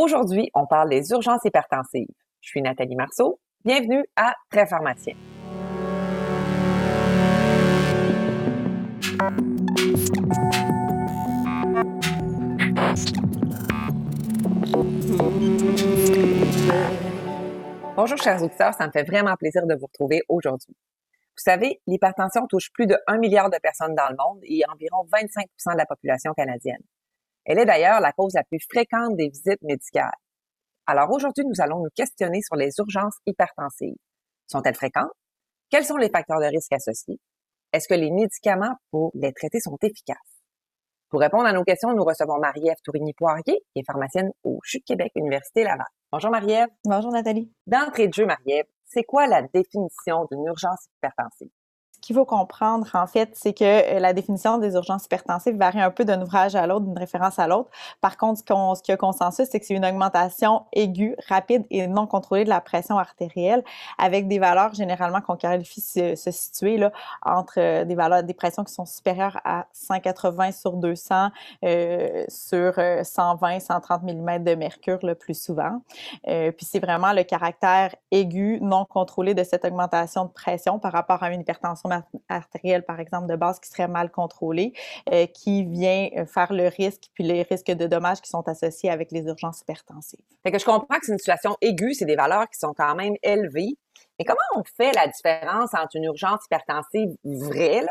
Aujourd'hui, on parle des urgences hypertensives. Je suis Nathalie Marceau. Bienvenue à Très Pharmacien. Bonjour chers auditeurs, ça me fait vraiment plaisir de vous retrouver aujourd'hui. Vous savez, l'hypertension touche plus de 1 milliard de personnes dans le monde et environ 25% de la population canadienne. Elle est d'ailleurs la cause la plus fréquente des visites médicales. Alors aujourd'hui, nous allons nous questionner sur les urgences hypertensives. Sont-elles fréquentes? Quels sont les facteurs de risque associés? Est-ce que les médicaments pour les traiter sont efficaces? Pour répondre à nos questions, nous recevons Marie-Ève Tourigny-Poirier, qui est pharmacienne au CHU de Québec, Université Laval. Bonjour Marie-Ève. Bonjour Nathalie. D'entrée de jeu, Marie-Ève, c'est quoi la définition d'une urgence hypertensive? Ce qu'il faut comprendre, en fait, c'est que euh, la définition des urgences hypertensives varie un peu d'un ouvrage à l'autre, d'une référence à l'autre. Par contre, ce qu'il y a consensus, c'est que c'est une augmentation aiguë, rapide et non contrôlée de la pression artérielle, avec des valeurs généralement qu'on qualifie se, se situer là, entre euh, des valeurs, des pressions qui sont supérieures à 180 sur 200, euh, sur 120, 130 mm de mercure le plus souvent. Puis c'est vraiment le caractère aigu, non contrôlé de cette augmentation de pression par rapport à une hypertension artérielle, par exemple, de base qui serait mal contrôlée, euh, qui vient euh, faire le risque, puis les risques de dommages qui sont associés avec les urgences hypertensives. Fait que je comprends que c'est une situation aiguë, c'est des valeurs qui sont quand même élevées. Mais comment on fait la différence entre une urgence hypertensive vraie,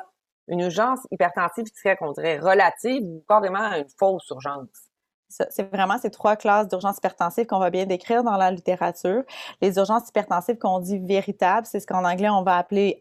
une urgence hypertensive qui serait, qu'on dirait, relative ou carrément une fausse urgence? C'est vraiment ces trois classes d'urgences hypertensives qu'on va bien décrire dans la littérature. Les urgences hypertensives qu'on dit véritables, c'est ce qu'en anglais on va appeler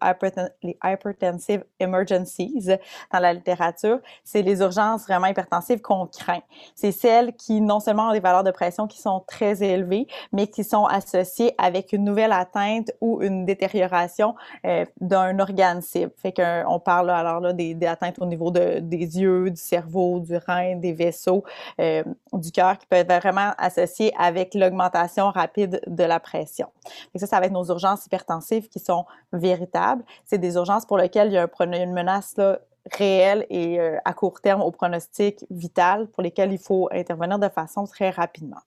les hypertensive emergencies dans la littérature. C'est les urgences vraiment hypertensives qu'on craint. C'est celles qui non seulement ont des valeurs de pression qui sont très élevées, mais qui sont associées avec une nouvelle atteinte ou une détérioration euh, d'un organe cible. Fait qu'on parle alors là des, atteintes au niveau de, des yeux, du cerveau, du rein, des vaisseaux. Euh, du cœur qui peut être vraiment associé avec l'augmentation rapide de la pression. Et ça, ça va être nos urgences hypertensives qui sont véritables. C'est des urgences pour lesquelles il y a une menace réelle et euh, à court terme au pronostic vital pour lesquelles il faut intervenir de façon très rapidement.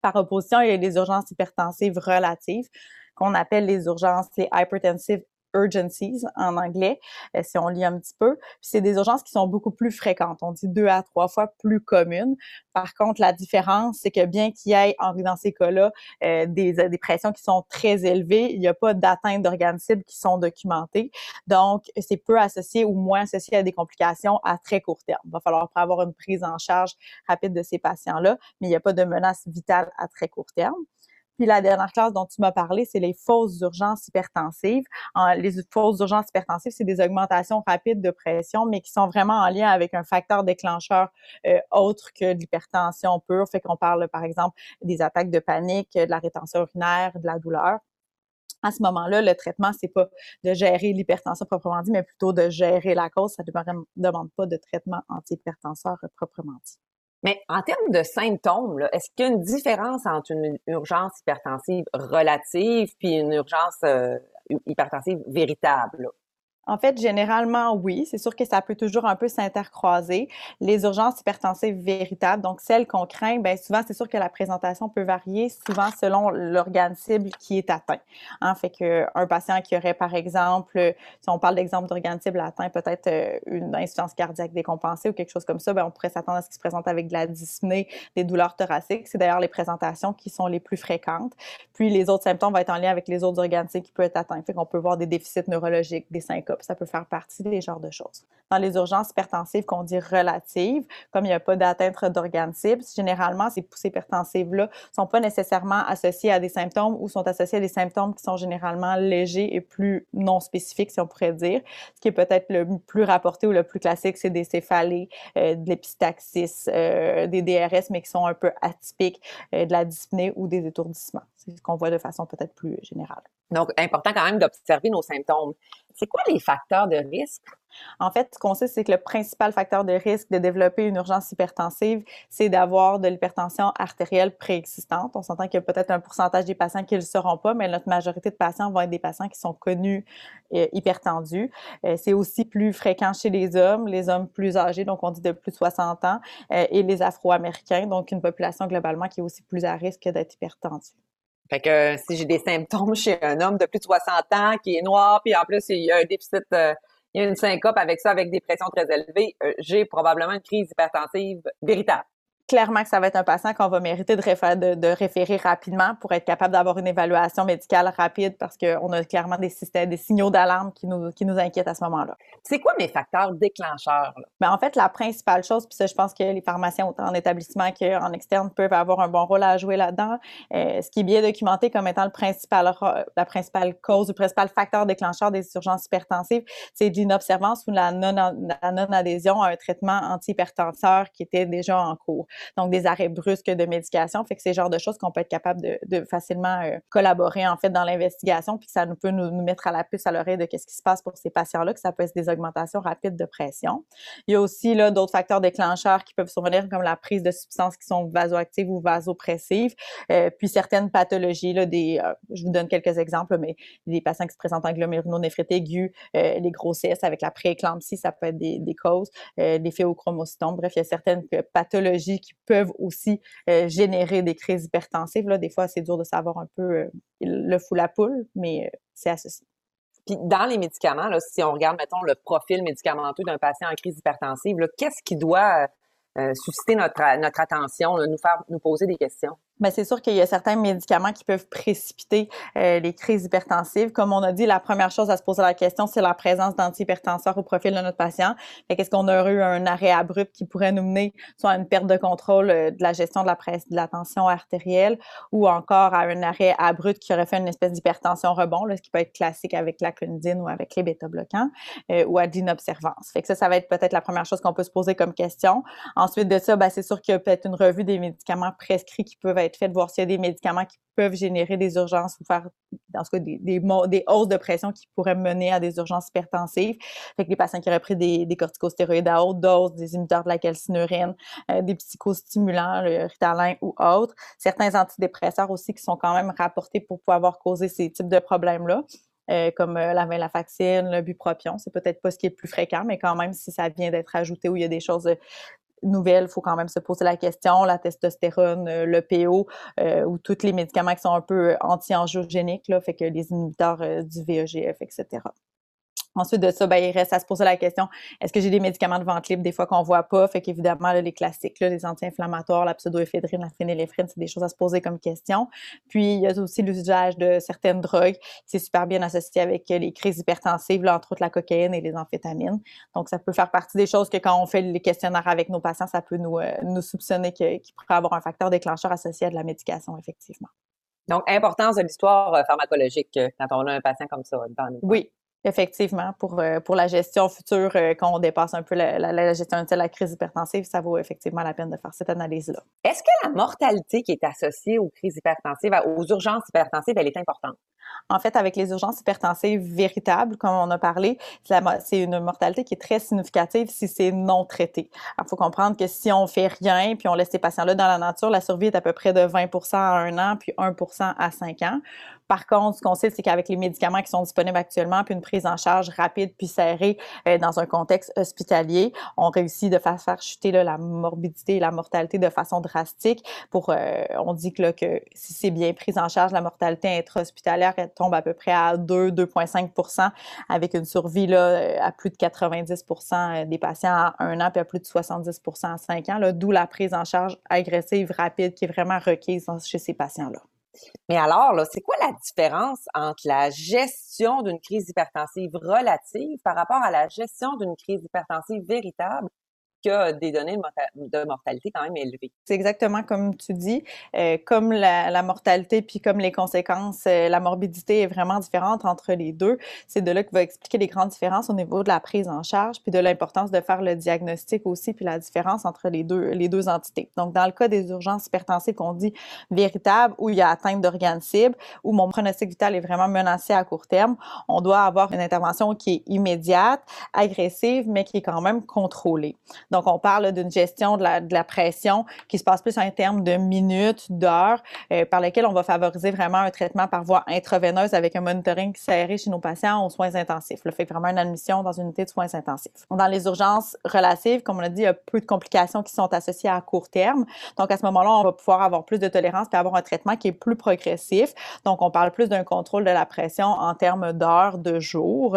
Par opposition, il y a les urgences hypertensives relatives qu'on appelle les urgences, les hypertensive urgencies en anglais, euh, si on lit un petit peu. c'est des urgences qui sont beaucoup plus fréquentes. On dit deux à trois fois plus communes. Par contre, la différence, c'est que bien qu'il y ait, dans ces cas-là, euh, des, des pressions qui sont très élevées, il n'y a pas d'atteinte d'organes cibles qui sont documentées. Donc, c'est peu associé ou moins associé à des complications à très court terme. Il va falloir avoir une prise en charge rapide de ces patients-là, mais il n'y a pas de menace vitale à très court terme. Puis la dernière classe dont tu m'as parlé, c'est les fausses urgences hypertensives. les fausses urgences hypertensives, c'est des augmentations rapides de pression, mais qui sont vraiment en lien avec un facteur déclencheur euh, autre que l'hypertension pure. Fait qu'on parle, par exemple, des attaques de panique, de la rétention urinaire, de la douleur. À ce moment-là, le traitement, c'est pas de gérer l'hypertension proprement dit, mais plutôt de gérer la cause. Ça ne demande pas de traitement antihypertenseur proprement dit. Mais en termes de symptômes, est-ce qu'il y a une différence entre une urgence hypertensive relative puis une urgence euh, hypertensive véritable? En fait, généralement, oui. C'est sûr que ça peut toujours un peu s'intercroiser. Les urgences hypertensives véritables, donc celles qu'on craint, bien souvent, c'est sûr que la présentation peut varier, souvent selon l'organe cible qui est atteint. En hein, fait que un patient qui aurait, par exemple, si on parle d'exemple d'organe cible atteint, peut-être euh, une insuffisance cardiaque décompensée ou quelque chose comme ça, bien, on pourrait s'attendre à ce qu'il se présente avec de la dyspnée, des douleurs thoraciques. C'est d'ailleurs les présentations qui sont les plus fréquentes. Puis les autres symptômes vont être en lien avec les autres organes cibles qui peuvent être atteints. Fait qu'on peut voir des déficits neurologiques, des syncopes ça peut faire partie des genres de choses. Dans les urgences hypertensives qu'on dit relatives, comme il n'y a pas d'atteinte d'organes cibles, généralement, ces poussées hypertensives-là ne sont pas nécessairement associées à des symptômes ou sont associées à des symptômes qui sont généralement légers et plus non spécifiques, si on pourrait dire. Ce qui est peut-être le plus rapporté ou le plus classique, c'est des céphalées, euh, de l'épistaxis, euh, des DRS, mais qui sont un peu atypiques, euh, de la dyspnée ou des étourdissements. C'est ce qu'on voit de façon peut-être plus générale. Donc, important quand même d'observer nos symptômes. C'est quoi les facteurs de risque? En fait, ce qu'on sait, c'est que le principal facteur de risque de développer une urgence hypertensive, c'est d'avoir de l'hypertension artérielle préexistante. On s'entend qu'il y a peut-être un pourcentage des patients qui ne le seront pas, mais notre majorité de patients vont être des patients qui sont connus euh, hypertendus. Euh, c'est aussi plus fréquent chez les hommes, les hommes plus âgés, donc on dit de plus de 60 ans, euh, et les Afro-Américains, donc une population globalement qui est aussi plus à risque d'être hypertendue. Fait que si j'ai des symptômes chez un homme de plus de 60 ans qui est noir, puis en plus il y a un déficit, euh, il y a une syncope avec ça, avec des pressions très élevées, euh, j'ai probablement une crise hypertensive véritable clairement que ça va être un patient qu'on va mériter de, de, référer rapidement pour être capable d'avoir une évaluation médicale rapide parce qu'on a clairement des systèmes, des signaux d'alarme qui nous, qui nous inquiètent à ce moment-là. C'est quoi mes facteurs déclencheurs? Ben, en fait, la principale chose, puis ça, je pense que les pharmaciens, autant en établissement qu'en externe, peuvent avoir un bon rôle à jouer là-dedans. Euh, ce qui est bien documenté comme étant le principal, la principale cause, le principal facteur déclencheur des urgences hypertensives, c'est l'inobservance ou la non-adhésion à un traitement antihypertenseur qui était déjà en cours donc des arrêts brusques de médication. Fait que c'est le genre de choses qu'on peut être capable de, facilement euh, collaborer en fait dans l'investigation, puis ça nous peut nous, mettre à la puce à l'oreille de qu'est-ce qui se passe pour ces patients-là, que ça peut être des augmentations rapides de pression. Il y a aussi là d'autres facteurs déclencheurs qui peuvent survenir comme la prise de substances qui sont vasoactives ou vasopressives, euh, puis certaines pathologies là, des, euh, je vous donne quelques exemples, mais des patients qui se présentent en glomérulonéphrite aiguë, les grossesses avec la prééclampsie, ça peut être des, des causes, des phéochromocytomes. Bref, il y a certaines pathologies qui peuvent aussi euh, générer des crises hypertensives. Là, des fois, c'est dur de savoir un peu euh, le fou la poule, mais euh, c'est associé. Puis dans les médicaments, là, si on regarde, mettons, le profil médicamenteux d'un patient en crise hypertensive, qu'est-ce qui doit susciter notre, notre attention, nous faire nous poser des questions? Mais c'est sûr qu'il y a certains médicaments qui peuvent précipiter euh, les crises hypertensives. Comme on a dit, la première chose à se poser la question, c'est la présence d'antihypertenseurs au profil de notre patient. Qu'est-ce qu'on aurait eu un arrêt abrupt qui pourrait nous mener soit à une perte de contrôle euh, de la gestion de la, de la tension artérielle ou encore à un arrêt abrupt qui aurait fait une espèce d'hypertension rebond, ce qui peut être classique avec la clonidine ou avec les bêta-bloquants euh, ou à d'inobservance. Fait que ça, ça va être peut-être la première chose qu'on peut se poser comme question. Ensuite de ça, ben, c'est sûr qu'il y a peut-être une revue des médicaments prescrits qui peuvent être être fait voir s'il y a des médicaments qui peuvent générer des urgences ou faire, dans ce cas, des, hausses de pression qui pourraient mener à des urgences hypertensives. Fait que les patients qui auraient pris des, des corticostéroïdes à haute dose, des inhibiteurs de la calcinurine, euh, des psychostimulants, le Ritalin ou autres. Certains antidépresseurs aussi qui sont quand même rapportés pour pouvoir causer ces types de problèmes-là. Euh, comme euh, la venlafaxine, le bupropion. C'est peut-être pas ce qui est le plus fréquent, mais quand même, si ça vient d'être ajouté ou il y a des choses nouvelles, il faut quand même se poser la question, la testostérone, euh, le PO, euh, ou tous les médicaments qui sont un peu anti-angiogéniques, fait que les inhibiteurs euh, du VEGF, etc. Ensuite de ça, ben, il reste à se poser la question est-ce que j'ai des médicaments de vente libre des fois qu'on voit pas? Fait qu'évidemment, les classiques, là, les anti-inflammatoires, la pseudoéphédrine, la phényléphrine, c'est des choses à se poser comme question. Puis, il y a aussi l'usage de certaines drogues c'est super bien associé avec les crises hypertensives, là, entre autres la cocaïne et les amphétamines. Donc, ça peut faire partie des choses que quand on fait les questionnaires avec nos patients, ça peut nous, euh, nous soupçonner qu'il pourrait avoir un facteur déclencheur associé à de la médication, effectivement. Donc, importance de l'histoire euh, pharmacologique euh, quand on a un patient comme ça dans nous. Oui, Effectivement, pour, euh, pour la gestion future, euh, quand on dépasse un peu la, la, gestion de la crise hypertensive, ça vaut effectivement la peine de faire cette analyse-là. Est-ce que la mortalité qui est associée aux crises hypertensives, aux urgences hypertensives, elle est importante? En fait, avec les urgences hypertensives véritables, comme on a parlé, c'est une mortalité qui est très significative si c'est non traité. Il faut comprendre que si on fait rien puis on laisse ces patients-là dans la nature, la survie est à peu près de 20 à un an puis 1% à 5 ans. Par contre, ce qu'on sait, c'est qu'avec les médicaments qui sont disponibles actuellement, puis une prise en charge rapide puis serrée euh, dans un contexte hospitalier, on réussit de faire, faire chuter la morbidité et la mortalité de façon drastique. Pour, euh, on dit que, que si c'est bien pris en charge, la mortalité intra-hospitalière tombe à peu près à 2, 2,5% avec une survie là, euh, à plus de 90% des patients à un an puis à plus de 70% à 5 ans, d'où la prise en charge agressive rapide qui est vraiment requise chez ces patients-là. Mais alors, là, c'est quoi la différence entre la gestion d'une crise hypertensive relative par rapport à la gestion d'une crise hypertensive véritable des données de mortalité quand même élevées. C'est exactement comme tu dis. Euh, comme la, mortalité puis comme les conséquences, euh, la morbidité est vraiment différente entre les deux. C'est de là que va expliquer les grandes différences au niveau de la prise en charge puis de l'importance de faire le diagnostic aussi puis la différence entre les deux, les deux entités. Donc, dans le cas des urgences hypertensives qu'on dit véritables, où il y a atteinte d'organes cibles, où mon pronostic vital est vraiment menacé à court terme, on doit avoir une intervention qui est immédiate, agressive, mais qui est quand même contrôlée. On parle d'une gestion de la, de la, pression qui se passe plus en termes de minutes, d'heures, euh, par lesquelles on va favoriser vraiment un traitement par voie intraveineuse avec un monitoring serré chez nos patients aux soins intensifs. Le fait vraiment une admission dans une unité de soins intensifs. Dans les urgences relatives, comme on a dit, il y a peu de complications qui sont associées à court terme. Donc, à ce moment-là, on va pouvoir avoir plus de tolérance et avoir un traitement qui est plus progressif. Donc, on parle plus d'un contrôle de la pression en termes d'heures, de jours,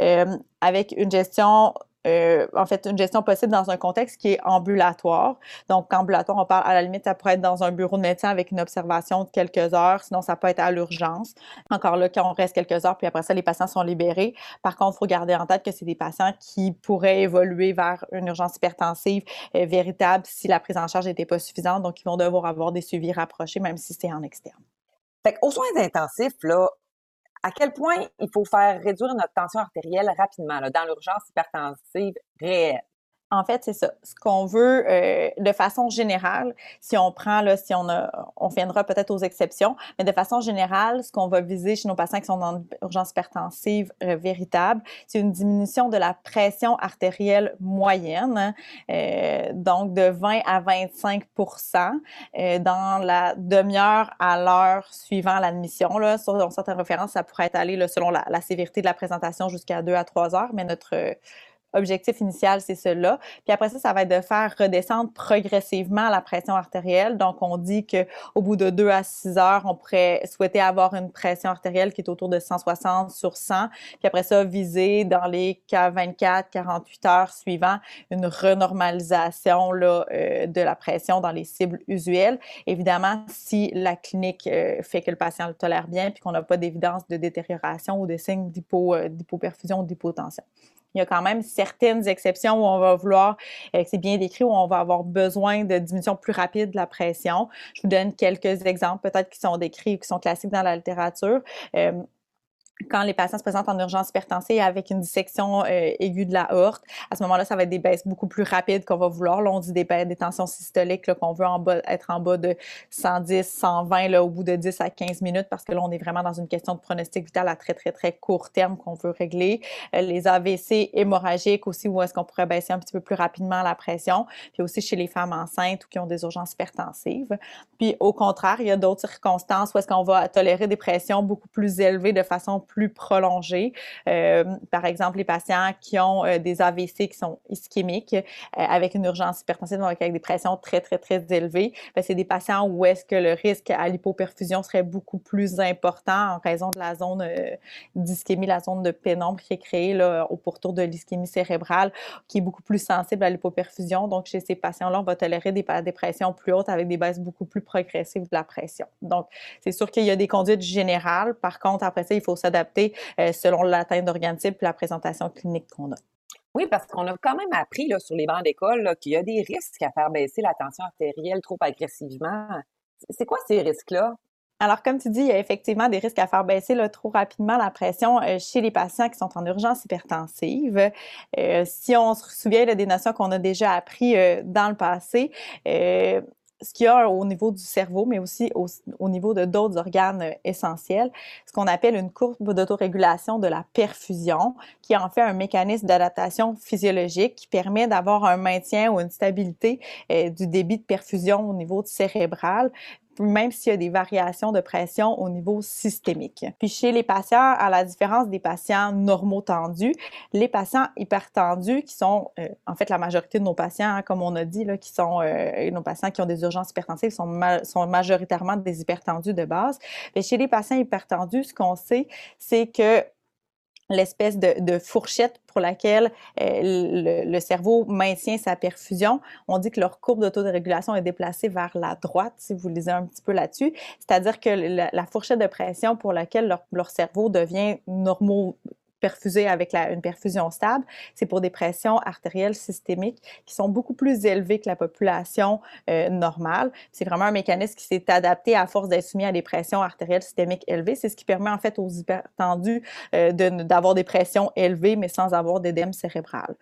euh, avec une gestion euh, en fait, une gestion possible dans un contexte qui est ambulatoire. Donc, ambulatoire, on parle à la limite, ça pourrait être dans un bureau de médecin avec une observation de quelques heures, sinon ça peut être à l'urgence. Encore là, quand on reste quelques heures, puis après ça, les patients sont libérés. Par contre, il faut garder en tête que c'est des patients qui pourraient évoluer vers une urgence hypertensive euh, véritable si la prise en charge n'était pas suffisante. Donc, ils vont devoir avoir des suivis rapprochés, même si c'est en externe. Fait aux soins intensifs, là, à quel point il faut faire réduire notre tension artérielle rapidement dans l'urgence hypertensive réelle? En fait, c'est ça. Ce qu'on veut, euh, de façon générale, si on prend, là, si on a, on viendra peut-être aux exceptions, mais de façon générale, ce qu'on va viser chez nos patients qui sont en urgence hypertensive euh, véritable, c'est une diminution de la pression artérielle moyenne, hein, euh, donc de 20 à 25% euh, dans la demi-heure à l'heure suivant l'admission. Là, sur certaines références, ça pourrait être allé là, selon la, la sévérité de la présentation jusqu'à 2 à 3 heures, mais notre objectif initial, c'est cela. Puis après ça, ça va être de faire redescendre progressivement la pression artérielle. Donc, on dit que au bout de 2 à 6 heures, on pourrait souhaiter avoir une pression artérielle qui est autour de 160 sur 100. Puis après ça, viser dans les 24, 48 heures suivants une renormalisation là, euh, de la pression dans les cibles usuelles. Évidemment, si la clinique euh, fait que le patient le tolère bien puis qu'on n'a pas d'évidence de détérioration ou de signes euh, d'hypoperfusion ou d'hypotension. Il y a quand même certaines exceptions où on va vouloir, euh, c'est bien décrit, où on va avoir besoin de diminution plus rapide de la pression. Je vous donne quelques exemples, peut-être qui sont décrits ou qui sont classiques dans la littérature. Euh, quand les patients se présentent en urgence hypertensive avec une dissection euh, aiguë de la horte, à ce moment-là, ça va être des baisses beaucoup plus rapides qu'on va vouloir. Là, on dit des, des tensions systoliques qu'on veut en bas, être en bas de 110, 120 là, au bout de 10 à 15 minutes parce que là, on est vraiment dans une question de pronostic vital à très, très, très court terme qu'on veut régler. Euh, les AVC hémorragiques aussi, où est-ce qu'on pourrait baisser un petit peu plus rapidement la pression. Puis aussi chez les femmes enceintes ou qui ont des urgences hypertensives. Puis au contraire, il y a d'autres circonstances où est-ce qu'on va tolérer des pressions beaucoup plus élevées de façon plus prolongée. Euh, par exemple, les patients qui ont euh, des AVC qui sont ischémiques euh, avec une urgence hypertensive, donc avec des pressions très, très, très élevées, ben, c'est des patients où est-ce que le risque à l'hypoperfusion serait beaucoup plus important en raison de la zone d'ischémie, la zone de pénombre qui est créée là, au pourtour de l'ischémie cérébrale, qui est beaucoup plus sensible à l'hypoperfusion. Donc, chez ces patients-là, on va tolérer des, des pressions plus hautes avec des baisses beaucoup plus progressives de la pression. Donc, c'est sûr qu'il y a des conduites générales. Par contre, après ça, il faut s'adapter euh, selon l'atteinte d'organes type et la présentation clinique qu'on a. Oui, parce qu'on a quand même appris là, sur les bancs d'école qu'il y a des risques à faire baisser la tension artérielle trop agressivement. C'est quoi ces risques-là? Alors, comme tu dis, il y a effectivement des risques à faire baisser là, trop rapidement la pression euh, chez les patients qui sont en urgence hypertensive. Euh, si on se souvient des notions qu'on a déjà appris dans le passé, ce qu'il y a au niveau du cerveau, mais aussi au, niveau de d'autres organes euh, essentiels, ce qu'on appelle une courbe d'autorégulation de la perfusion, qui en fait un mécanisme d'adaptation physiologique qui permet d'avoir un maintien ou une stabilité euh, du débit de perfusion au niveau cérébral même s'il y a des variations de pression au niveau systémique. Puis chez les patients, à la différence des patients normaux tendus, les patients hypertendus, qui sont euh, en fait la majorité de nos patients, hein, comme on a dit, qui sont euh, nos patients qui ont des urgences hypertensives, sont majoritairement des hypertendus de base. Mais chez les patients hypertendus, ce qu'on sait, c'est que l'espèce de, fourchette pour laquelle euh, le, cerveau maintient sa perfusion. On dit que leur courbe d'autorégulation est déplacée vers la droite, si vous lisez un petit peu là-dessus. C'est-à-dire que la, fourchette de pression pour laquelle leur, leur cerveau devient normaux perfusés avec une perfusion stable, c'est pour des pressions artérielles systémiques qui sont beaucoup plus élevées que la population euh, normale. C'est vraiment un mécanisme qui s'est adapté à force d'être soumis à des pressions artérielles systémiques élevées. C'est ce qui permet en fait aux hypertendus euh, d'avoir des pressions élevées mais sans avoir d'édème cérébral.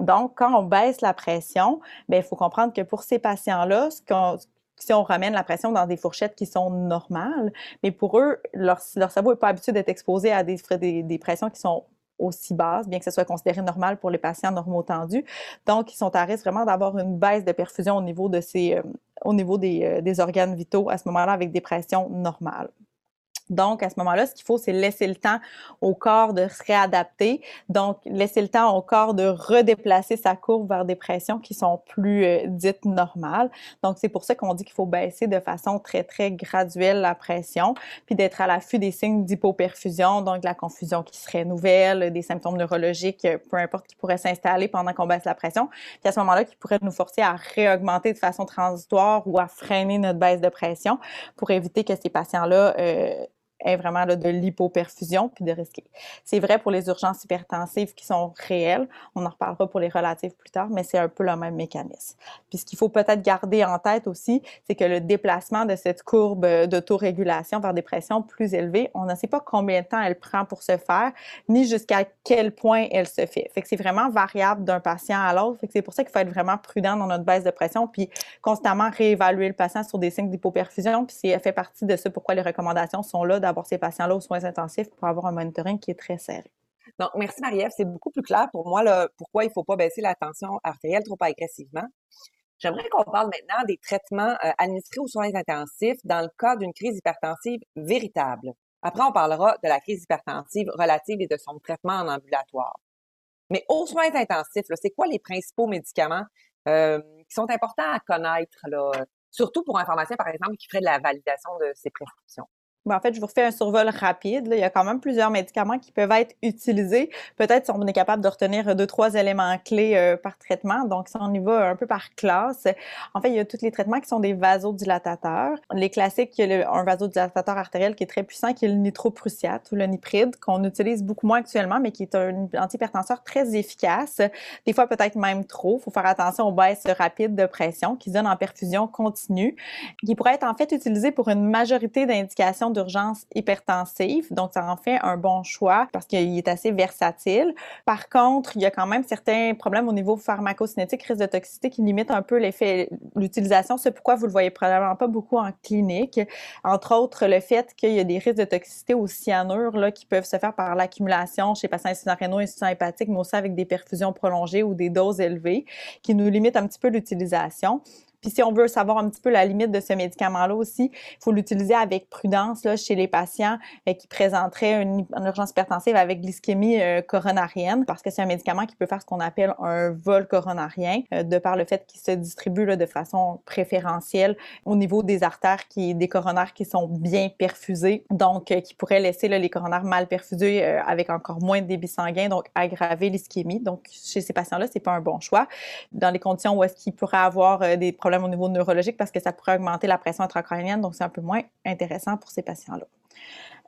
Donc, quand on baisse la pression, bien, il faut comprendre que pour ces patients-là, ce qu'on si on ramène la pression dans des fourchettes qui sont normales, mais pour eux, leur, cerveau n'est pas habitué d'être exposé à des, pressions qui sont aussi basses, bien que ce soit considéré normal pour les patients normotendus. Donc, ils sont à risque vraiment d'avoir une baisse de perfusion au niveau, de ces, euh, au niveau euh, des organes vitaux à ce moment-là avec des pressions normales. Donc, à ce moment-là, ce qu'il faut, c'est laisser le temps au corps de se réadapter. Donc, laisser le temps au corps de redéplacer sa courbe vers des pressions qui sont plus euh, dites normales. Donc, c'est pour ça qu'on dit qu'il faut baisser de façon très, très graduelle la pression, puis d'être à l'affût des signes d'hypoperfusion, donc la confusion qui serait nouvelle, des symptômes neurologiques, euh, peu importe, qui pourraient s'installer pendant qu'on baisse la pression. Puis à ce moment-là, qui pourraient nous forcer à réaugmenter de façon transitoire ou à freiner notre baisse de pression pour éviter que ces patients-là euh, est vraiment de l'hypoperfusion puis de risquer. C'est vrai pour les urgences hypertensives qui sont réelles. On en reparlera pour les relatives plus tard, mais c'est un peu le même mécanisme. Puis ce qu'il faut peut-être garder en tête aussi, c'est que le déplacement de cette courbe d'autorégulation vers des pressions plus élevées, on ne sait pas combien de temps elle prend pour se faire, ni jusqu'à quel point elle se fait. Fait que c'est vraiment variable d'un patient à l'autre. C'est pour ça qu'il faut être vraiment prudent dans notre baisse de pression puis constamment réévaluer le patient sur des signes d'hypoperfusion. Puis c'est fait partie de ça pourquoi les recommandations sont là d'avoir ces patients-là aux soins intensifs pour avoir un monitoring qui est très serré. Donc, merci Marie-Ève. C'est beaucoup plus clair pour moi là, pourquoi il ne faut pas baisser la tension artérielle trop agressivement. J'aimerais qu'on parle maintenant des traitements euh, administrés aux soins intensifs dans le cas d'une crise hypertensive véritable. Après, on parlera de la crise hypertensive relative et de son traitement en ambulatoire. Mais aux soins intensifs, c'est quoi les principaux médicaments euh, qui sont importants à connaître, là, surtout pour un pharmacien, par exemple, qui ferait de la validation de ses prescriptions? Ben, en fait, je vous refais un survol rapide. Il y a quand même plusieurs médicaments qui peuvent être utilisés. Peut-être si on est capable de retenir deux, trois éléments clés euh, par traitement. Donc, si on y va un peu par classe, en fait, il y a tous les traitements qui sont des vasodilatateurs. Les classiques, il y a un vasodilatateur artériel qui est très puissant, qui est le nitroprussiate ou le nipride, qu'on utilise beaucoup moins actuellement, mais qui est un antihypertenseur très efficace. Des fois, peut-être même trop. Il faut faire attention aux baisses rapides de pression qui donnent en perfusion continue, qui pourrait être en fait utilisé pour une majorité d'indications d'urgence hypertensive, donc ça en fait un bon choix parce qu'il est assez versatile. Par contre, il y a quand même certains problèmes au niveau pharmacocinétique, risque de toxicité qui limitent un peu l'effet, l'utilisation. C'est pourquoi vous le voyez probablement pas beaucoup en clinique. Entre autres, le fait qu'il y a des risques de toxicité au cyanure là, qui peuvent se faire par l'accumulation chez patients insuffisants rénaux, insuffisants hépatiques, mais aussi avec des perfusions prolongées ou des doses élevées qui nous limitent un petit peu l'utilisation. Puis si on veut savoir un petit peu la limite de ce médicament-là aussi, il faut l'utiliser avec prudence là, chez les patients euh, qui présenteraient une, urgence hypertensive avec glycémie euh, coronarienne, parce que c'est un médicament qui peut faire ce qu'on appelle un vol coronarien, euh, de par le fait qu'il se distribue là, de façon préférentielle au niveau des artères, qui, des coronaires qui sont bien perfusés, donc qui pourraient laisser les coronaires mal perfusés avec encore moins de débit sanguin, donc aggraver l'ischémie. Donc chez ces patients-là, c'est pas un bon choix. Dans les conditions où est-ce qu'ils pourraient avoir des problèmes au niveau neurologique parce que ça pourrait augmenter la pression intracrânienne, donc c'est un peu moins intéressant pour ces patients-là.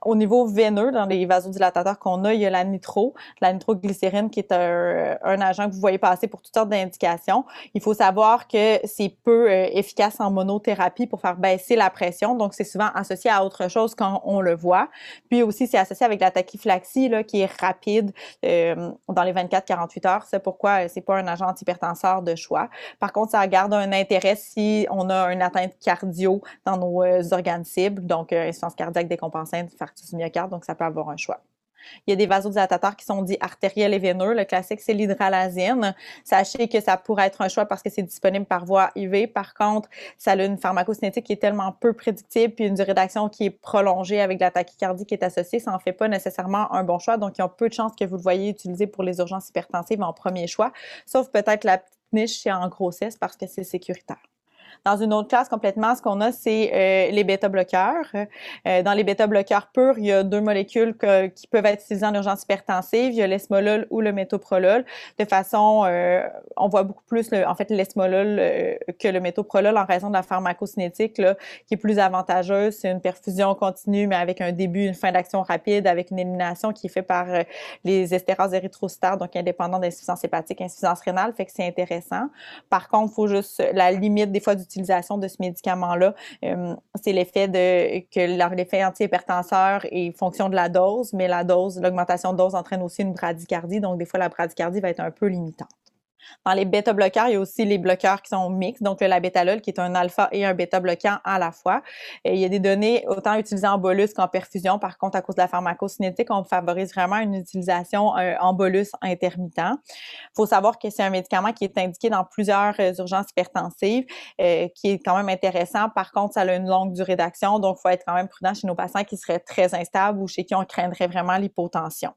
Au niveau veineux, dans les vasodilatateurs qu'on a, il y a la nitro, la nitroglycérine qui est un, agent que vous voyez passer pour toutes sortes d'indications. Il faut savoir que c'est peu euh, efficace en monothérapie pour faire baisser la pression, donc c'est souvent associé à autre chose quand on le voit. Puis aussi, c'est associé avec la tachyphylaxie là, qui est rapide euh, dans les 24-48 heures. C'est pourquoi euh, c'est pas un agent antihypertenseur de choix. Par contre, ça garde un intérêt si on a une atteinte cardio dans nos organes cibles, donc insuffisance cardiaque décompensante, myocarde, donc ça peut avoir un choix. Il y a des vasodilatateurs qui sont dits artériels et veineux. Le classique, c'est l'hydralazine. Sachez que ça pourrait être un choix parce que c'est disponible par voie IV. Par contre, ça a une pharmacocinétique qui est tellement peu prédictible puis une durée d'action qui est prolongée avec la tachycardie qui est associée. Ça n'en fait pas nécessairement un bon choix. Donc, il y a peu de chances que vous le voyez utilisé pour les urgences hypertensives en premier choix, sauf peut-être la petite niche en grossesse parce que c'est sécuritaire. Dans une autre classe complètement, ce qu'on a, c'est euh, les bêta-bloqueurs. Euh, dans les bêta-bloqueurs purs, il y a deux molécules qui peuvent être utilisées en urgence hypertensive. Il y a l'esmolol ou le métoprolol. De façon, euh, on voit beaucoup plus, en fait, l'esmolol que le métoprolol en raison de la pharmacocinétique là, qui est plus avantageuse. C'est une perfusion continue, mais avec un début, une fin d'action rapide, avec une élimination qui est faite par les estérases érythrocytaires, donc indépendant d'insuffisance hépatique, insuffisance rénale, fait que c'est intéressant. Par contre, il faut juste la limite des fois d'utilisation de ce médicament-là, euh, c'est l'effet de que l'effet antihypertenseur est fonction de la dose, mais la dose, l'augmentation de dose entraîne aussi une bradycardie, donc des fois la bradycardie va être un peu limitante. Dans les bêta-bloqueurs, il y a aussi les bloqueurs qui sont mixtes, donc le labétalol qui est un alpha et un bêta-bloquant à la fois. Il y a des données autant utilisées en bolus qu'en perfusion. Par contre, à cause de la pharmacocinétique, on favorise vraiment une utilisation euh, en bolus intermittent. Il faut savoir que c'est un médicament qui est indiqué dans plusieurs euh, urgences hypertensives, euh, qui est quand même intéressant. Par contre, ça a une longue durée d'action, donc il faut être quand même prudent chez nos patients qui seraient très instables ou chez qui on craindrait vraiment l'hypotension.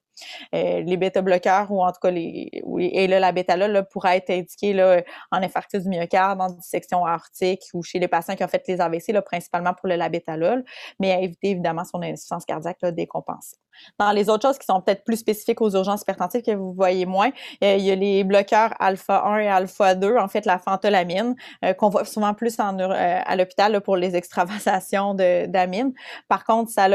Euh, les bêta-bloqueurs ou en tout cas et là, la bêta-là être indiquée là, en infarctus du myocarde, en dissection aortique ou chez les patients qui ont fait les AVC, principalement pour le labétalol, mais à éviter évidemment son insuffisance cardiaque décompensée. Dans les autres choses qui sont peut-être plus spécifiques aux urgences hypertensives que vous voyez moins, euh, il y a les bloqueurs alpha 1 et alpha 2, en fait la phentolamine, euh, qu'on voit souvent plus euh, à l'hôpital pour les extravasations d'amine. Par contre, ça,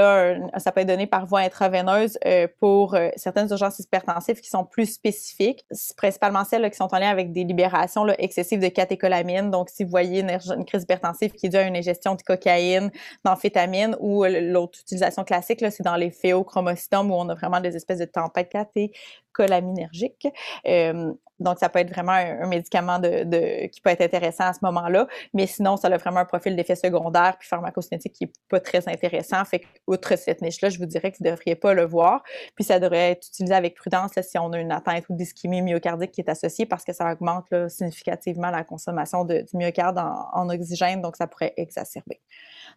ça peut être donné par voie intraveineuse pour certaines urgences hypertensives qui sont plus spécifiques, principalement celles qui sont en lien avec des libérations excessives de catécholamine. Donc, si vous voyez une, crise hypertensive qui est due à une ingestion de cocaïne, d'amphétamine ou l'autre utilisation classique, c'est dans les phéochromosomes où on a vraiment des espèces de tempêtes colaminergiques. Euh, donc, ça peut être vraiment un, médicament qui peut être intéressant à ce moment-là. Mais sinon, ça a vraiment un profil d'effet secondaire puis pharmacocinétique qui est pas très intéressant. Fait outre cette niche-là, je vous dirais que vous ne devriez pas le voir. Puis, ça devrait être utilisé avec prudence si on a une atteinte ou d'ischémie myocardique qui est associée parce que ça augmente significativement la consommation de, du myocarde en, oxygène. Donc, ça pourrait exacerber.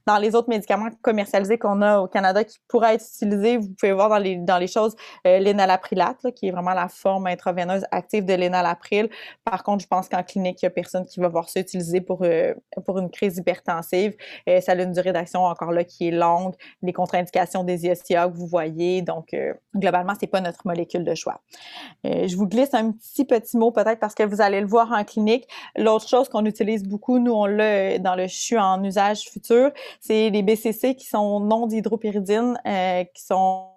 Dans les autres médicaments commercialisés qu'on a au Canada qui pourraient être utilisés, vous pouvez voir dans les, dans les choses euh, l'énalaprilate, qui est vraiment la forme intraveineuse active de l'énalapril. Par contre, je pense qu'en clinique, il n'y a personne qui va voir ça utilisé pour, euh, pour une crise hypertensive. Euh, ça a une durée d'action encore là qui est longue, les contre-indications des ISTA que vous voyez. Donc, euh, globalement, c'est pas notre molécule de choix. je vous glisse un petit petit mot peut-être parce que vous allez le voir en clinique. L'autre chose qu'on utilise beaucoup, nous on l'a dans le CHU en usage futur, c'est les BCC qui sont non d'hydropyridine, qui sont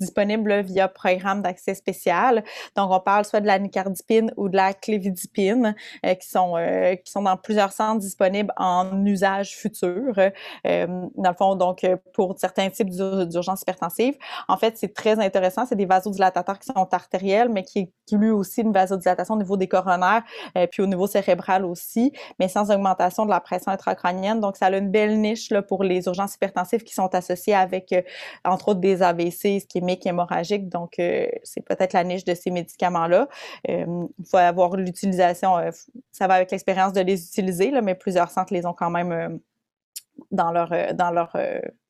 disponibles via programme d'accès spécial. Donc, on parle soit de la nicardipine ou de la clévidipine, euh, qui sont euh, qui sont dans plusieurs centres disponibles en usage futur. Euh, dans le fond, donc pour certains types d'urgence hypertensive. En fait, c'est très intéressant. C'est des vasodilatateurs qui sont artériels, mais qui incluent aussi une vasodilatation au niveau des coronaires, puis au niveau cérébral aussi, mais sans augmentation de la pression intracrânienne. Donc, ça a une belle niche là, pour les urgences hypertensives qui sont associées avec, entre autres, des AVC, ischémiques, hémorragiques. Donc, c'est peut-être la niche de ces médicaments-là. Il faut avoir l'utilisation, euh, ça va avec l'expérience de les utiliser, là, mais plusieurs centres les ont quand même euh, dans leur, euh, dans leur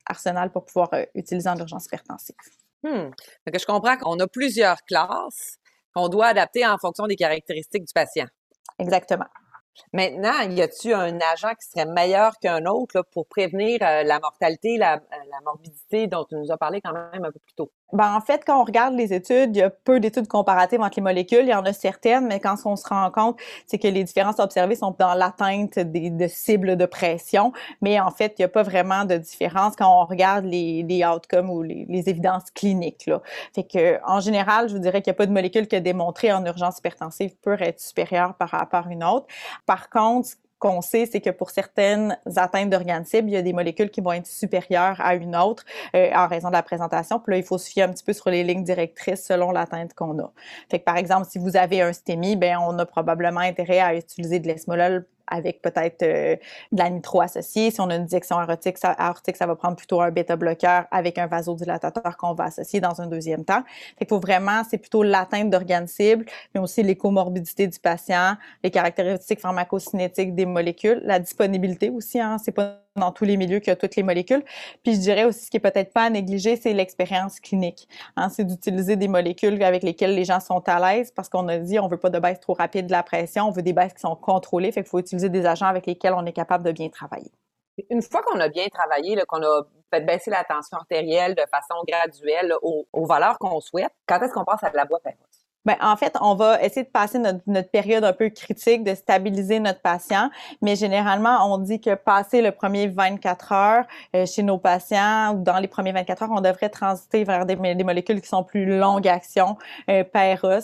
arsenal pour pouvoir utiliser en urgence hypertensive. Hmm. je comprends qu'on a plusieurs classes qu'on doit adapter en fonction des caractéristiques du patient. Exactement. Maintenant, y a-t-il un agent qui serait meilleur qu'un autre pour prévenir la mortalité, la, la, morbidité dont tu nous as parlé quand même un peu plus tôt? Ben, en fait, quand on regarde les études, il y a peu d'études comparatives entre les molécules. Il y en a certaines, mais quand on se rend compte, c'est que les différences observées sont dans l'atteinte des, de cibles de pression. Mais en fait, il n'y a pas vraiment de différence quand on regarde les, les outcomes ou les, évidences cliniques. Là. Fait que, en général, je vous dirais qu'il n'y a pas de molécule qui a démontré en urgence hypertensive peut être supérieure par rapport à une autre. Par contre, qu'on sait, c'est que pour certaines atteintes d'organes cibles, il y a des molécules qui vont être supérieures à une autre euh, en raison de la présentation. Puis là, il faut se fier un petit peu sur les lignes directrices selon l'atteinte qu'on a. Fait que par exemple, si vous avez un STEMI, ben on a probablement intérêt à utiliser de l'esmolol avec peut-être euh, de la nitro associée. Si on a une dissection aortique, ça, aortique, ça va prendre plutôt un bêta-bloqueur avec un vasodilatateur qu'on va associer dans un deuxième temps. Fait qu'il faut vraiment, c'est plutôt l'atteinte d'organes cibles, mais aussi les comorbidités du patient, les caractéristiques pharmacocinétiques des molécules, la disponibilité aussi. Hein, c'est pas dans tous les milieux qu'il y a toutes les molécules. Puis je dirais aussi ce qui est peut-être pas à négliger, c'est l'expérience clinique. Hein, c'est d'utiliser des molécules avec lesquelles les gens sont à l'aise parce qu'on a dit on veut pas de baisse trop rapide de la pression, on veut des baisses qui sont contrôlées, fait qu'il faut utiliser des agents avec lesquels on est capable de bien travailler. Une fois qu'on a bien travaillé, qu'on a fait baisser la tension artérielle de façon graduelle aux, valeurs qu'on souhaite, quand est-ce qu'on passe à la boîte Bien, en fait, on va essayer de passer notre, période un peu critique, de stabiliser notre patient, mais généralement, on dit que passer le premier 24 heures euh, chez nos patients ou dans les premiers 24 heures, on devrait transiter vers des, molécules qui sont plus longue action, euh,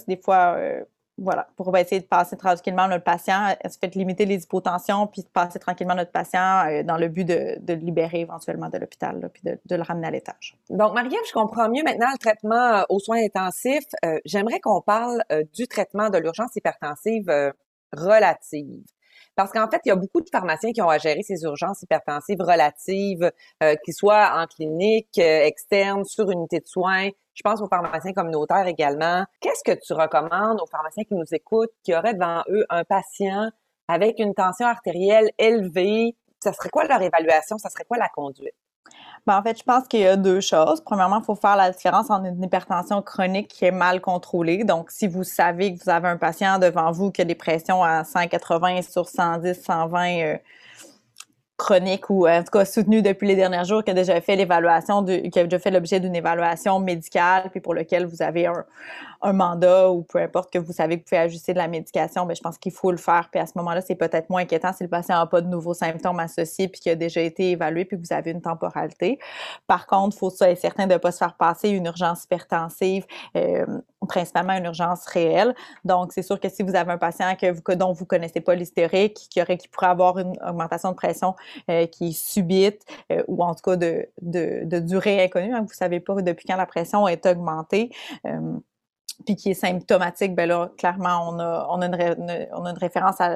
des fois euh, voilà, pour essayer de passer tranquillement notre patient, se fait limiter les hypotensions, puis de passer tranquillement notre patient euh, dans le but de, de le libérer éventuellement de l'hôpital, puis de, le ramener à l'étage. Donc, Marie-Ève, je comprends mieux maintenant le traitement euh, aux soins intensifs. Euh, j'aimerais qu'on parle du traitement de l'urgence hypertensive relative. Parce qu'en fait, il y a beaucoup de pharmaciens qui ont à gérer ces urgences hypertensives relatives, euh, qu'ils soient en clinique, externe, sur unité de soins, je pense aux pharmaciens communautaires également. Qu'est-ce que tu recommandes aux pharmaciens qui nous écoutent, qui auraient devant eux un patient avec une tension artérielle élevée? Ça serait quoi leur évaluation? Ça serait quoi la conduite? Ben, en fait, je pense qu'il y a deux choses. Premièrement, il faut faire la différence entre une hypertension chronique qui est mal contrôlée. Donc, si vous savez que vous avez un patient devant vous qui a des pressions à 180 sur 110, 120, chronique ou en tout cas soutenu depuis les derniers jours, qui a déjà fait l'évaluation, qui a déjà fait l'objet d'une évaluation médicale, puis pour lequel vous avez un, un mandat ou peu importe que vous savez que vous pouvez ajuster de la médication, mais je pense qu'il faut le faire. Puis à ce moment-là, c'est peut-être moins inquiétant si le patient n'a pas de nouveaux symptômes associés puis qui a déjà été évalué puis que vous avez une temporalité. Par contre, il faut être certain de ne pas se faire passer une urgence hypertensive, euh, principalement une urgence réelle. Donc, c'est sûr que si vous avez un patient que dont vous ne connaissez pas l'historique, qui, aurait, qui pourrait avoir une augmentation de pression euh, qui est subite euh, ou en tout cas de, de, durée inconnue, hein, vous ne savez pas depuis quand la pression est augmentée, puis qui est symptomatique, ben là, clairement, on a, on a, une, on a une référence, à,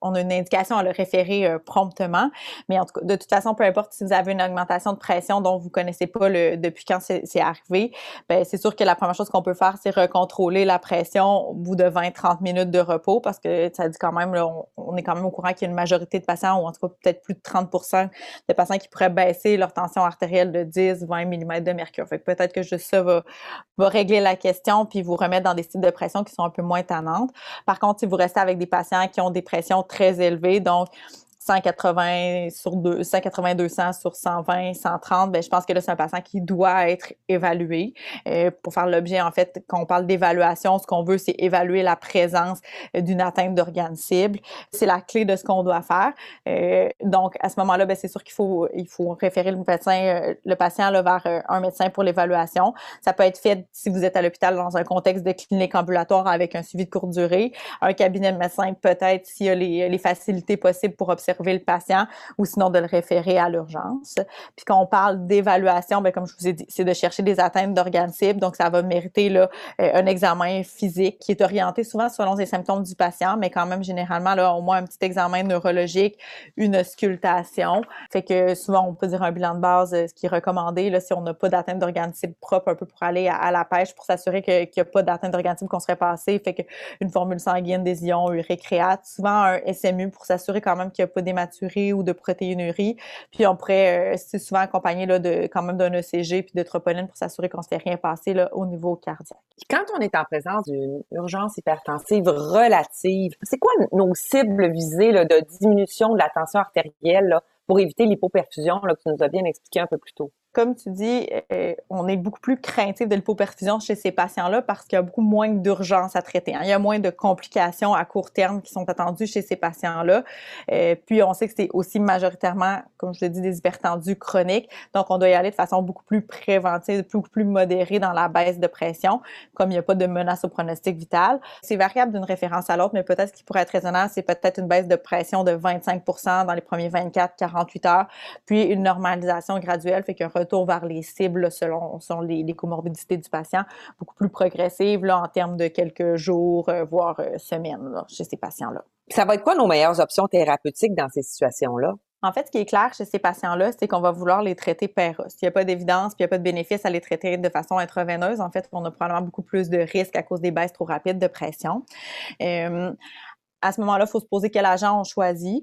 on a une indication à le référer euh, promptement. Mais en tout cas, de toute façon, peu importe si vous avez une augmentation de pression dont vous connaissez pas le, depuis quand c'est arrivé, ben c'est sûr que la première chose qu'on peut faire, c'est recontrôler la pression au bout de 20-30 minutes de repos parce que ça dit quand même, on, est quand même au courant qu'il y a une majorité de patients, ou en tout cas peut-être plus de 30% de patients qui pourraient baisser leur tension artérielle de 10-20 mm de mercure. Fait peut-être que juste ça va, va régler la question puis vous remettre dans des styles de pression qui sont un peu moins tannantes. Par contre, si vous restez avec des patients qui ont des pressions très élevées, donc 180 sur 2, 180, 200 sur 120, 130, ben, je pense que là, c'est un patient qui doit être évalué. Euh, pour faire l'objet, en fait, quand on parle d'évaluation, ce qu'on veut, c'est évaluer la présence euh, d'une atteinte d'organes cibles. C'est la clé de ce qu'on doit faire. Euh, donc, à ce moment-là, ben, c'est sûr qu'il faut, il faut référer le euh, le patient là, vers un médecin pour l'évaluation. Ça peut être fait si vous êtes à l'hôpital dans un contexte de clinique ambulatoire avec un suivi de courte durée. Un cabinet de médecin, peut-être, s'il y a les facilités possibles pour observer le patient ou sinon de le référer à l'urgence. Puis quand on parle d'évaluation, ben comme je vous ai dit, c'est de chercher des atteintes d'organes cibles. Donc, ça va mériter là, euh, un examen physique qui est orienté souvent selon les symptômes du patient, mais quand même généralement là, au moins un petit examen neurologique, une auscultation. Fait que souvent, on peut dire un bilan de base, euh, ce qui est recommandé là, si on n'a pas d'atteinte d'organes cibles propre, un peu pour aller à, la pêche, pour s'assurer qu'il n'y a pas d'atteinte d'organes cibles qu'on serait passé. Fait qu'une formule sanguine, des ions, urécréate, souvent un SMU pour s'assurer quand même qu'il n'y a pas dématuré ou de protéinurie. Puis on pourrait, euh, c'est souvent accompagné là, de, quand même d'un ECG puis de troponine pour s'assurer qu'on ne se fait rien passer là, au niveau cardiaque. Quand on est en présence d'une urgence hypertensive relative, c'est quoi nos cibles visées de diminution de la tension artérielle pour éviter l'hypoperfusion que tu nous as bien expliqué un peu plus tôt? Comme tu dis, euh, on est beaucoup plus craintif de l'hypoperfusion chez ces patients-là parce qu'il y a beaucoup moins d'urgence à traiter. Hein. Il y a moins de complications à court terme qui sont attendues chez ces patients-là. Euh, puis on sait que c'est aussi majoritairement, comme je le dis, des hypertendus chroniques. Donc on doit y aller de façon beaucoup plus préventive, beaucoup plus modérée dans la baisse de pression, comme il n'y a pas de menace au pronostic vital. C'est variable d'une référence à l'autre, mais peut-être ce qui pourrait être raisonnable, c'est peut-être une baisse de pression de 25% dans les premiers 24-48 heures, puis une normalisation graduelle, fait qu'un retour vers les cibles selon, les, comorbidités du patient, beaucoup plus progressive là, en termes de quelques jours, euh, voire euh, semaines chez ces patients-là. Ça va être quoi nos meilleures options thérapeutiques dans ces situations-là? En fait, ce qui est clair chez ces patients-là, c'est qu'on va vouloir les traiter per Il n'y a pas d'évidence, puis il n'y a pas de bénéfice à les traiter de façon intraveineuse. En fait, on a probablement beaucoup plus de risques à cause des baisses trop rapides de pression. Euh, à ce moment-là, il faut se poser quel agent on choisit.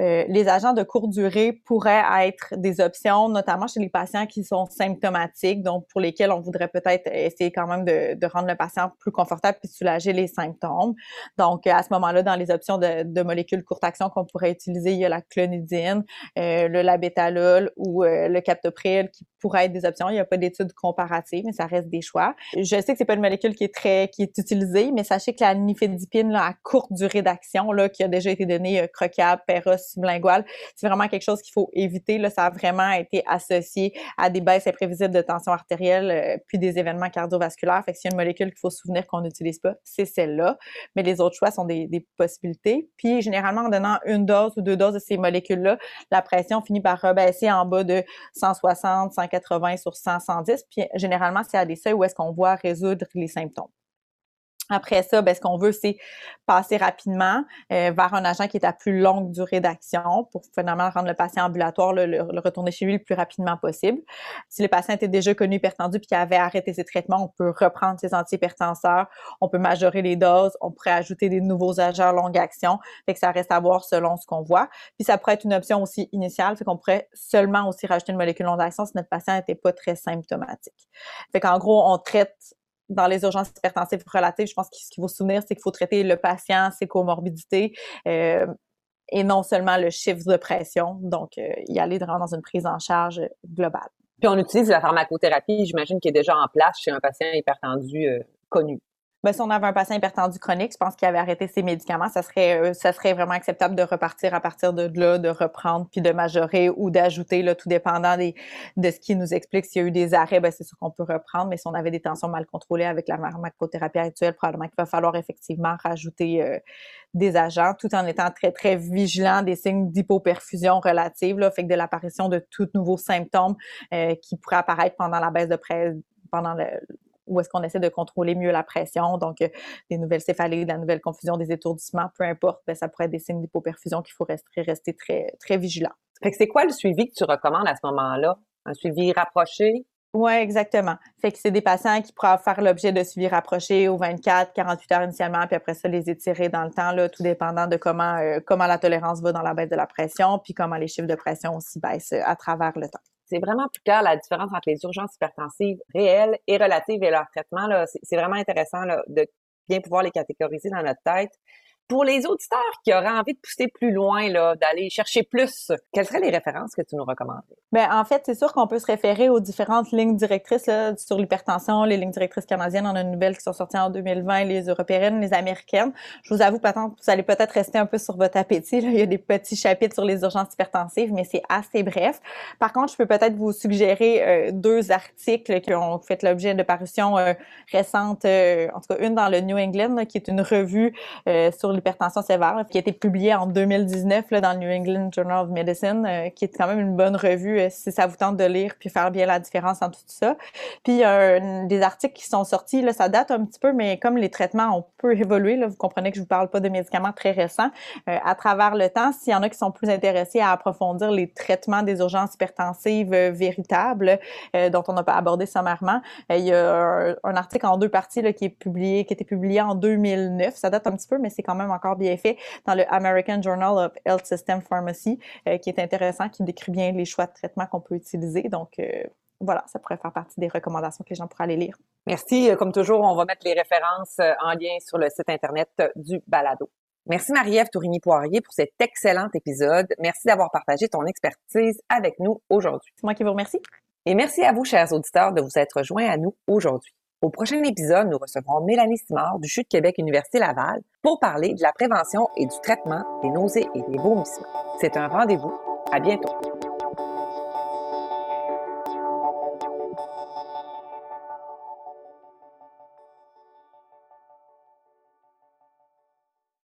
Euh, les agents de courte durée pourraient être des options, notamment chez les patients qui sont symptomatiques, donc pour lesquels on voudrait peut-être essayer quand même de, rendre le patient plus confortable puis soulager les symptômes. Donc, à ce moment-là, dans les options de, molécules courte action qu'on pourrait utiliser, il y a la clonidine, euh, le labetalol ou euh, le captopril qui pourraient être des options. Il n'y a pas d'études comparatives, mais ça reste des choix. Je sais que c'est pas une molécule qui est très qui est utilisée, mais sachez que la nifedipine là, à courte durée qui a déjà été donnée euh, croquable, perros, sublingual, c'est vraiment quelque chose qu'il faut éviter. Là, ça a vraiment été associé à des baisses imprévisibles de tension artérielle, euh, puis des événements cardiovasculaires. Fait que s'il y a une molécule qu'il faut se souvenir qu'on n'utilise pas, c'est celle-là. Mais les autres choix sont des, des possibilités. Puis généralement, en donnant une dose ou deux doses de ces molécules-là, la pression finit par rebaisser en bas de 160, 180 sur 100, 110. Puis généralement, c'est à des seuils où est-ce qu'on voit résoudre les symptômes. Après ça, ben, ce qu'on veut, c'est passer rapidement euh, vers un agent qui est à plus longue durée d'action pour finalement rendre le patient ambulatoire, le, retourner chez lui le plus rapidement possible. Si le patient était déjà connu hypertendu puis qu'il avait arrêté ses traitements, on peut reprendre ses antihypertenseurs, on peut majorer les doses, on pourrait ajouter des nouveaux agents longue action. Fait que ça reste à voir selon ce qu'on voit. Puis ça pourrait être une option aussi initiale, fait qu'on pourrait seulement aussi rajouter une molécule longue action si notre patient n'était pas très symptomatique. Fait qu'en gros, on traite dans les urgences hypertensives relatives, je pense que ce qu'il faut souvenir, c'est qu'il faut traiter le patient, ses comorbidités, euh, et non seulement le chiffre de pression. Donc, euh, y aller vraiment dans une prise en charge globale. Puis on utilise la pharmacothérapie, j'imagine, qui est déjà en place chez un patient hypertendu euh, connu. Ben, si on avait un patient hypertendu chronique, je pense qu'il avait arrêté ses médicaments, ça serait, euh, ça serait vraiment acceptable de repartir à partir de là, de reprendre, puis de majorer ou d'ajouter, tout dépendant de ce qui nous explique. S'il y a eu des arrêts, ben, c'est sûr qu'on peut reprendre, mais si on avait des tensions mal contrôlées avec la pharmacothérapie actuelle, probablement qu'il va falloir effectivement rajouter euh, des agents, tout en étant très, très vigilant des signes d'hypoperfusion relative, là, fait que de l'apparition de tout nouveaux symptômes euh, qui pourraient apparaître pendant la baisse de presse pendant le, où est-ce qu'on essaie de contrôler mieux la pression, donc euh, des nouvelles céphalées, de la nouvelle confusion, des étourdissements, peu importe, ben, ça pourrait être des signes d'hypoperfusion qu'il faut rester, rester très, très vigilant. Fait que c'est quoi le suivi que tu recommandes à ce moment-là? Un suivi rapproché? Oui, exactement. Fait que c'est des patients qui pourraient faire l'objet de suivi rapproché aux 24, 48 heures initialement, puis après ça, les étirer dans le temps, là, tout dépendant de comment, euh, comment la tolérance va dans la baisse de la pression, puis comment les chiffres de pression aussi baissent euh, à travers le temps c'est vraiment plus clair la différence entre les urgences hypertensives réelles et relatives et leur traitement. C'est vraiment intéressant de bien pouvoir les catégoriser dans notre tête pour les auditeurs qui auraient envie de pousser plus loin, d'aller chercher plus, quelles seraient les références que tu nous recommandes? Ben, en fait, c'est sûr qu'on peut se référer aux différentes lignes directrices là, sur l'hypertension, les lignes directrices canadiennes. On a une nouvelle qui sont sorties en 2020, les européennes, les américaines. Je vous avoue, vous allez peut-être rester un peu sur votre appétit. Il y a des petits chapitres sur les urgences hypertensives, mais c'est assez bref. Par contre, je peux peut-être vous suggérer euh, deux articles qui ont fait l'objet de parutions euh, récentes, euh, en tout cas une dans le New England, qui est une revue sur l'hypertension sévère, qui a été publié en 2019 là, dans le New England Journal of Medicine, euh, qui est quand même une bonne revue euh, si ça vous tente de lire puis faire bien la différence entre tout ça. Puis euh, des articles qui sont sortis, là, ça date un petit peu, mais comme les traitements ont peu évolué, là, vous comprenez que je vous parle pas de médicaments très récents, à travers le temps, s'il y en a qui sont plus intéressés à approfondir les traitements des urgences hypertensives véritables, dont on n'a pas abordé sommairement, il y a un, article en deux parties là, qui est publié, qui a été publié en 2009. Ça date un petit peu, mais c'est quand même encore bien fait dans le American Journal of Health System Pharmacy, euh, qui est intéressant, qui décrit bien les choix de traitement qu'on peut utiliser. Donc, euh, voilà, ça pourrait faire partie des recommandations que les gens pourraient aller lire. Merci. Euh, comme toujours, on va mettre les références en lien sur le site Internet du Balado. Merci Marie-Ève Tourigny-Poirier pour cet excellent épisode. Merci d'avoir partagé ton expertise avec nous aujourd'hui. C'est moi qui vous remercie. Et merci à vous, chers auditeurs, de vous être joints à nous aujourd'hui. Au prochain épisode, nous recevrons Mélanie Simard du CHUT Québec Université Laval pour parler de la prévention et du traitement des nausées et des vomissements. C'est un rendez-vous. À bientôt.